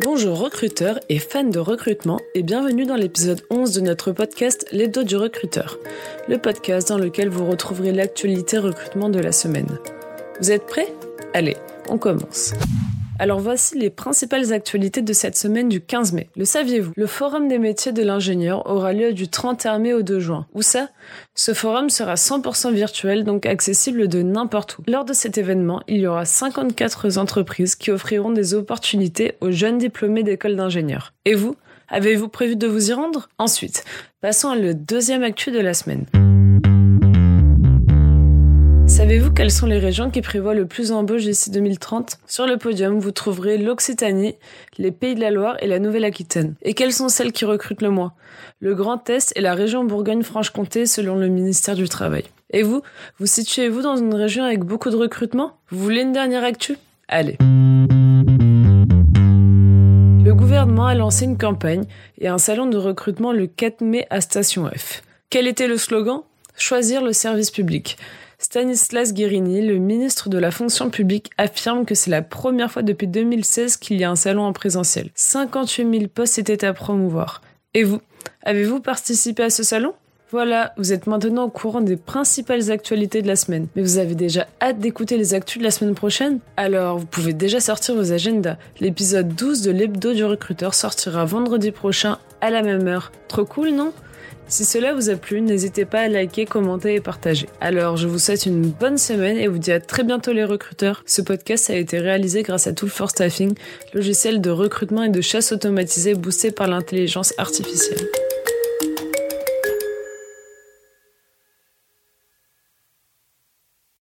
Bonjour recruteurs et fans de recrutement et bienvenue dans l'épisode 11 de notre podcast L'Hebdo du recruteur, le podcast dans lequel vous retrouverez l'actualité recrutement de la semaine. Vous êtes prêts? Allez, on commence. Alors voici les principales actualités de cette semaine du 15 mai. Le saviez-vous? Le Forum des métiers de l'ingénieur aura lieu du 31 mai au 2 juin. Où ça? Ce forum sera 100% virtuel, donc accessible de n'importe où. Lors de cet événement, il y aura 54 entreprises qui offriront des opportunités aux jeunes diplômés d'école d'ingénieurs. Et vous? Avez-vous prévu de vous y rendre? Ensuite, passons à le deuxième actu de la semaine. Savez-vous quelles sont les régions qui prévoient le plus d'embauches d'ici 2030 Sur le podium, vous trouverez l'Occitanie, les Pays de la Loire et la Nouvelle-Aquitaine. Et quelles sont celles qui recrutent le moins? Le Grand Est et la région Bourgogne-Franche-Comté selon le ministère du Travail. Et vous, vous situez-vous dans une région avec beaucoup de recrutement? Vous voulez une dernière actu? Allez. Le gouvernement a lancé une campagne et un salon de recrutement le 4 mai à Station F. Quel était le slogan? Choisir le service public. Stanislas Guérini, le ministre de la fonction publique, affirme que c'est la première fois depuis 2016 qu'il y a un salon en présentiel. 58 000 postes étaient à promouvoir. Et vous, avez-vous participé à ce salon? Voilà, vous êtes maintenant au courant des principales actualités de la semaine. Mais vous avez déjà hâte d'écouter les actus de la semaine prochaine? Alors, vous pouvez déjà sortir vos agendas. L'épisode 12 de l'hebdo du recruteur sortira vendredi prochain à la même heure. Trop cool, non? Si cela vous a plu, n'hésitez pas à liker, commenter et partager. Alors, je vous souhaite une bonne semaine et vous dis à très bientôt les recruteurs. Ce podcast a été réalisé grâce à Tool for Staffing, logiciel de recrutement et de chasse automatisé boosté par l'intelligence artificielle.